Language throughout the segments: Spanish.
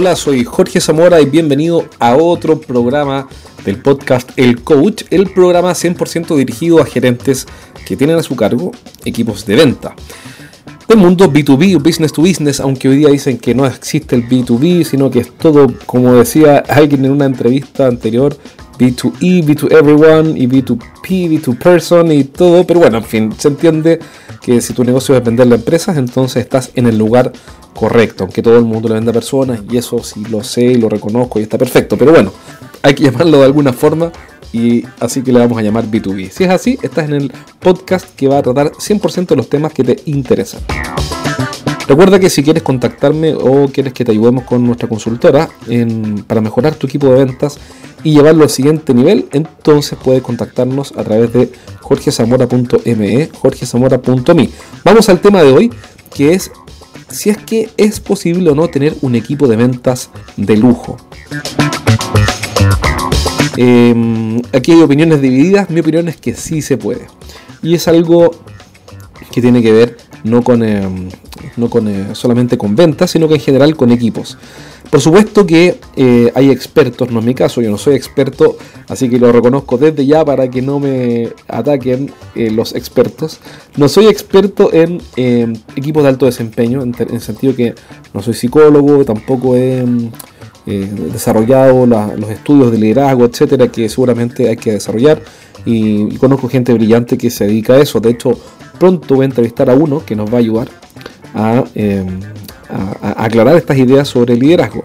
Hola, soy Jorge Zamora y bienvenido a otro programa del podcast El Coach, el programa 100% dirigido a gerentes que tienen a su cargo equipos de venta. Del mundo B2B o business to business, aunque hoy día dicen que no existe el B2B, sino que es todo, como decía alguien en una entrevista anterior, B2E, B2 everyone y B2P, B2 person y todo, pero bueno, en fin, se entiende que si tu negocio es venderle a empresas, entonces estás en el lugar correcto, aunque todo el mundo le vende a personas y eso sí lo sé y lo reconozco y está perfecto, pero bueno, hay que llamarlo de alguna forma y así que le vamos a llamar B2B. Si es así, estás en el podcast que va a tratar 100% de los temas que te interesan. Recuerda que si quieres contactarme o quieres que te ayudemos con nuestra consultora para mejorar tu equipo de ventas y llevarlo al siguiente nivel, entonces puedes contactarnos a través de jorgezamora.me, jorgezamora.me. Vamos al tema de hoy, que es si es que es posible o no tener un equipo de ventas de lujo. Em, aquí hay opiniones divididas, mi opinión es que sí se puede. Y es algo que tiene que ver no con, em, no con eh, solamente con ventas, sino que en general con equipos. Por supuesto que eh, hay expertos, no es mi caso, yo no soy experto, así que lo reconozco desde ya para que no me ataquen eh, los expertos. No soy experto en em, equipos de alto desempeño, en, el sentido que no soy psicólogo, tampoco he desarrollado los estudios de liderazgo, etcétera, que seguramente hay que desarrollar. y conozco gente brillante que se dedica a eso. De hecho, pronto voy a entrevistar a uno que nos va a ayudar em, a, aclarar estas ideas sobre liderazgo.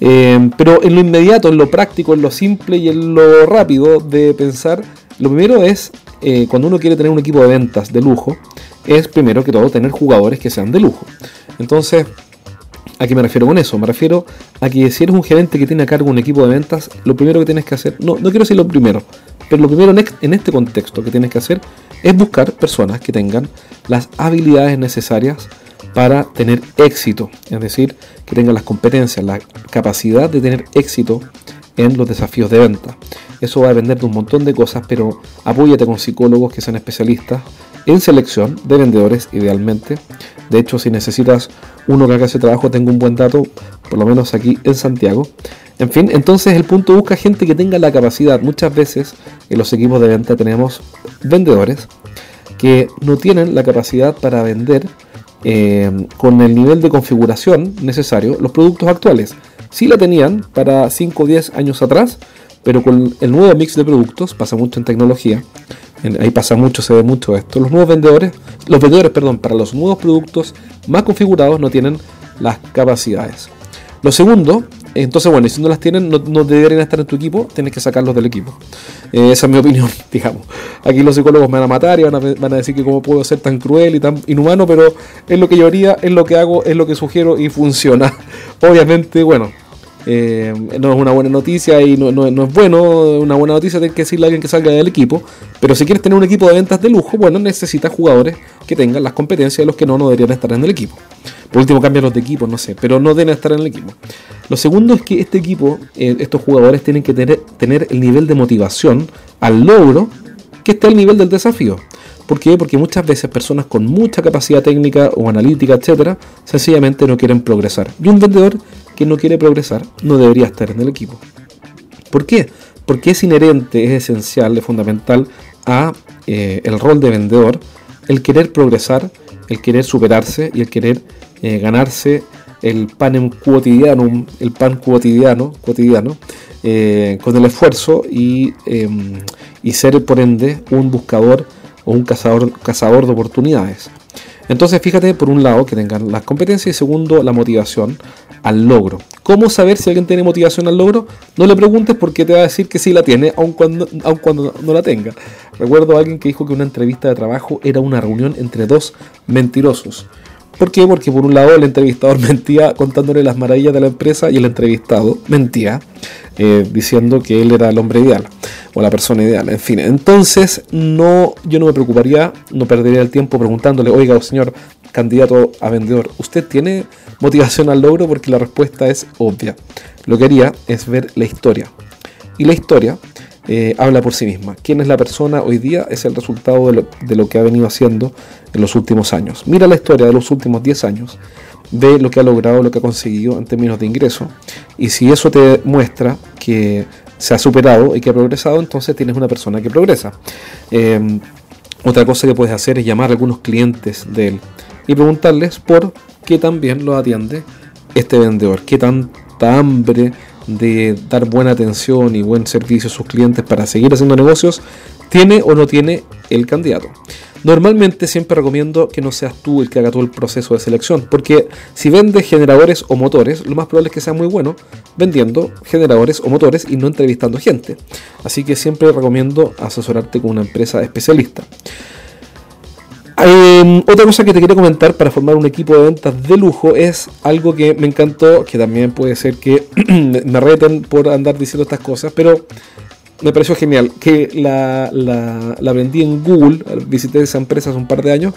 Em, pero en lo inmediato, en lo práctico, en lo simple y en lo rápido de pensar, lo primero es, eh, cuando uno quiere tener un equipo de ventas de lujo, es primero que todo tener jugadores que sean de lujo. Entonces, ¿A qué me refiero con eso? Me refiero a que si eres un gerente que tiene a cargo un equipo de ventas, lo primero que tienes que hacer, no, no quiero decir lo primero, pero lo primero en este contexto que tienes que hacer es buscar personas que tengan las habilidades necesarias para tener éxito, es decir, que tengan las competencias, la capacidad de tener éxito en los desafíos de venta. Eso va a depender de un montón de cosas, pero apóyate con psicólogos que sean especialistas en selección de vendedores idealmente. De hecho, si necesitas uno que haga ese trabajo, tengo un buen dato, por lo menos aquí en Santiago. En fin, entonces el punto busca gente que tenga la capacidad. Muchas veces en los equipos de venta tenemos vendedores que no tienen la capacidad para vender eh, con el nivel de configuración necesario los productos actuales. Sí la tenían para 5 o 10 años atrás, pero con el nuevo mix de productos, pasa mucho en tecnología, ahí pasa mucho, se ve mucho esto, los nuevos vendedores, los vendedores, perdón, para los nuevos productos más configurados no tienen las capacidades. Lo segundo entonces, bueno, si no las tienen, no, deberían estar en tu equipo, tienes que sacarlos del equipo. Eh, esa es mi opinión, digamos. Aquí los psicólogos me van a matar y van a, decir que cómo puedo ser tan cruel y tan inhumano, pero es lo que yo haría, es lo que hago, es lo que sugiero y funciona. Obviamente, bueno, eh, no es una buena noticia y no, es bueno, una buena noticia tener que decirle a alguien que salga del equipo, pero si quieres tener un equipo de ventas de lujo, bueno, necesitas jugadores que tengan las competencias de los que no, no deberían estar en el equipo. Por último, los de equipo, no sé, pero no deben estar en el equipo. Lo segundo es que este equipo, eh, estos jugadores tienen que tener, tener el nivel de motivación al logro que esté al nivel del desafío. ¿Por qué? Porque muchas veces personas con mucha capacidad técnica o analítica, etcétera, sencillamente no quieren progresar. Y un vendedor que no quiere progresar no debería estar en el equipo. ¿Por qué? Porque es inherente, es esencial, es fundamental a eh, el rol de vendedor el querer progresar, el querer superarse y el querer eh, ganarse el pan cotidiano, el pan cotidiano, cotidiano eh, con el esfuerzo y, em, y, ser por ende un buscador o un cazador, cazador de oportunidades. Entonces fíjate por un lado que tengan las competencias y segundo la motivación al logro. ¿Cómo saber si alguien tiene motivación al logro? No le preguntes porque te va a decir que sí la tiene, aun cuando, aun cuando no la tenga. Recuerdo a alguien que dijo que una entrevista de trabajo era una reunión entre dos mentirosos. ¿Por qué? Porque por un lado el entrevistador mentía contándole las maravillas de la empresa y el entrevistado mentía eh, diciendo que él era el hombre ideal o la persona ideal. En fin, entonces no, yo no me preocuparía, no perdería el tiempo preguntándole, oiga, señor candidato a vendedor, ¿usted tiene motivación al logro? Porque la respuesta es obvia. Lo que haría es ver la historia. Y la historia eh, habla por sí misma. ¿Quién es la persona hoy día? Es el resultado de lo, que ha venido haciendo en los últimos años. Mira la historia de los últimos 10 años ve lo que ha logrado, lo que ha conseguido en términos de ingreso. Y si eso te muestra que se ha superado y que ha progresado, entonces tienes una persona que progresa. Em, otra cosa que puedes hacer es llamar a algunos clientes de él y preguntarles por qué también lo atiende este vendedor, qué tanta hambre de dar buena atención y buen servicio a sus clientes para seguir haciendo negocios tiene o no tiene el candidato. Normalmente siempre recomiendo que no seas tú el que haga todo el proceso de selección, porque si vendes generadores o motores, lo más probable es que sea muy bueno vendiendo generadores o motores y no entrevistando gente. Así que siempre recomiendo asesorarte con una empresa especialista. Em, otra cosa que te quería comentar para formar un equipo de ventas de lujo es algo que me encantó, que también puede ser que me reten por andar diciendo estas cosas, pero me pareció genial, que la, la, vendí en Google, visité esa empresa hace un par de años,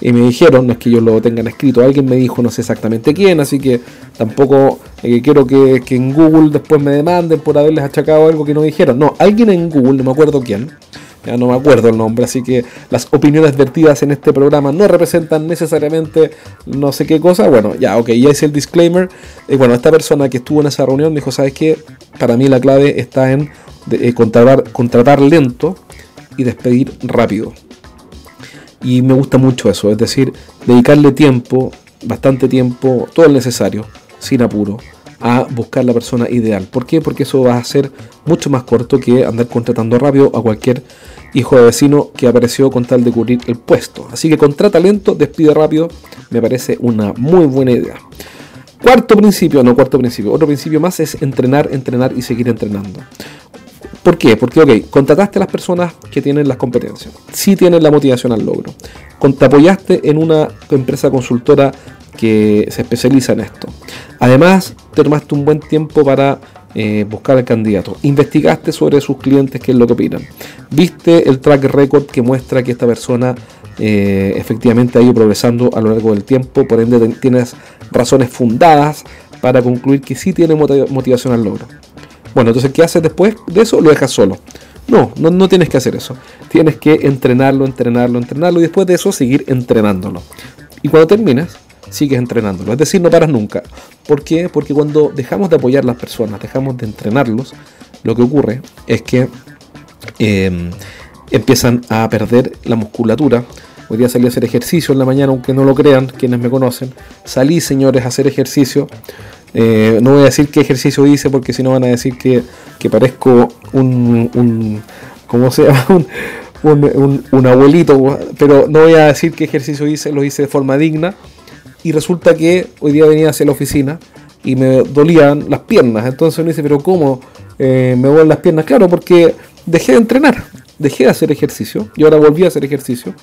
y me dijeron, no es que ellos lo tengan escrito, alguien me dijo, no sé exactamente quién, así que tampoco eh, quiero que, que, en Google después me demanden por haberles achacado algo que no dijeron. No, alguien en Google, no me acuerdo quién, ya no me acuerdo el nombre, así que las opiniones vertidas en este programa no representan necesariamente no sé qué cosa. Bueno, ya, ok, ya hice el disclaimer. Y bueno, esta persona que estuvo en esa reunión dijo, ¿sabes qué? Para mí la clave está en eh, contratar, contratar lento y despedir rápido. Y me gusta mucho eso, es decir, dedicarle tiempo, bastante tiempo, todo el necesario, sin apuro, a buscar la persona ideal. ¿Por qué? Porque eso va a ser mucho más corto que andar contratando rápido a cualquier hijo de vecino que apareció con tal de cubrir el puesto. Así que contrata lento, despide rápido, me parece una muy buena idea. Cuarto principio, no cuarto principio, otro principio más es entrenar, entrenar y seguir entrenando. ¿Por qué? Porque, ok, contrataste a las personas que tienen las competencias, sí tienen la motivación al logro. Te apoyaste en una empresa consultora que se especializa en esto. Además, te tomaste un buen tiempo para eh, buscar al candidato. Investigaste sobre sus clientes, qué es lo que opinan. Viste el track record que muestra que esta persona eh, efectivamente ha ido progresando a lo largo del tiempo. Por ende, tienes razones fundadas para concluir que sí tiene motivación al logro. Bueno, entonces, ¿qué haces después de eso? Lo dejas solo. No, no, no, tienes que hacer eso. Tienes que entrenarlo, entrenarlo, entrenarlo y después de eso seguir entrenándolo. Y cuando terminas, sigues entrenándolo. Es decir, no paras nunca. ¿Por qué? Porque cuando dejamos de apoyar a las personas, dejamos de entrenarlos, lo que ocurre es que em, empiezan a perder la musculatura. Hoy día salí a hacer ejercicio en la mañana, aunque no lo crean quienes me conocen. Salí, señores, a hacer ejercicio. Eh, no voy a decir qué ejercicio hice porque si no van a decir que, parezco un, un ¿cómo se llama? Un, un, abuelito, pero no voy a decir qué ejercicio hice, lo hice de forma digna y resulta que hoy día venía hacia la oficina y me dolían las piernas. Entonces uno dice, pero ¿cómo eh, me duelen las piernas? Claro, porque dejé de entrenar, dejé de hacer ejercicio y ahora volví a hacer ejercicio.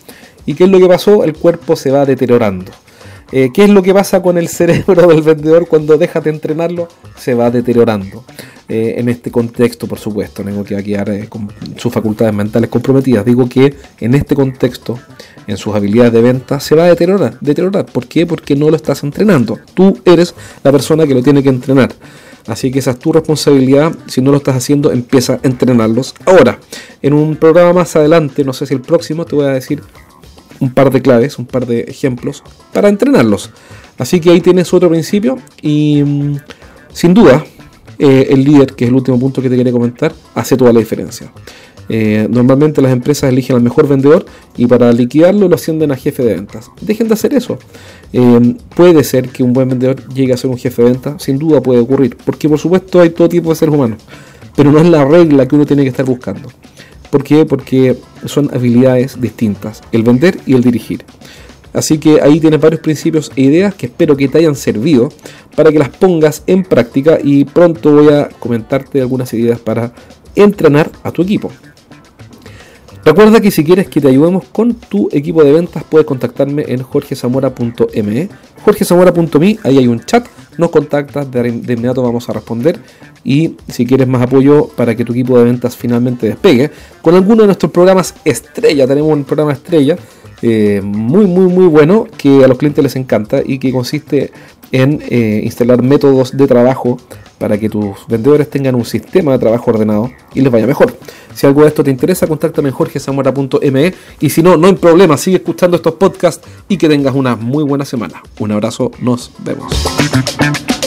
¿Y qué es lo que pasó? El cuerpo se va deteriorando. Eh, ¿Qué es lo que pasa con el cerebro del vendedor cuando dejas de entrenarlo? Se va deteriorando. Eh, en este contexto, por supuesto, tengo que quedar eh, con sus facultades mentales comprometidas. Digo que en este contexto, en sus habilidades de venta, se va a deteriorar. deteriorar. ¿Por qué? Porque no lo estás entrenando. Tú eres la persona que lo tiene que entrenar. Así que esa es tu responsabilidad. Si no lo estás haciendo, empieza a entrenarlos. Ahora, en un programa más adelante, no sé si el próximo, te voy a decir un par de claves, un par de ejemplos para entrenarlos. Así que ahí tienes otro principio y mm, sin duda eh, el líder, que es el último punto que te quería comentar, hace toda la diferencia. Eh, normalmente las empresas eligen al mejor vendedor y para liquidarlo lo ascienden a jefe de ventas. Dejen de hacer eso. Eh, puede ser que un buen vendedor llegue a ser un jefe de ventas, sin duda puede ocurrir, porque por supuesto hay todo tipo de seres humanos, pero no es la regla que uno tiene que estar buscando. ¿Por qué? Porque son habilidades distintas, el vender y el dirigir. Así que ahí tienes varios principios e ideas que espero que te hayan servido para que las pongas en práctica y pronto voy a comentarte algunas ideas para entrenar a tu equipo. Recuerda que si quieres que te ayudemos con tu equipo de ventas puedes contactarme en jorgezamora.me, jorgezamora.me, ahí hay un chat, nos contactas, de, inmediato vamos a responder. Y si quieres más apoyo para que tu equipo de ventas finalmente despegue, con alguno de nuestros programas estrella, tenemos un programa estrella, eh, muy, muy, muy bueno que a los clientes les encanta y que consiste en eh, instalar métodos de trabajo para que tus vendedores tengan un sistema de trabajo ordenado y les vaya mejor. Si algo de esto te interesa, contáctame en jorgezamora.me y si no, no hay problema, sigue escuchando estos podcasts y que tengas una muy buena semana. Un abrazo, nos vemos.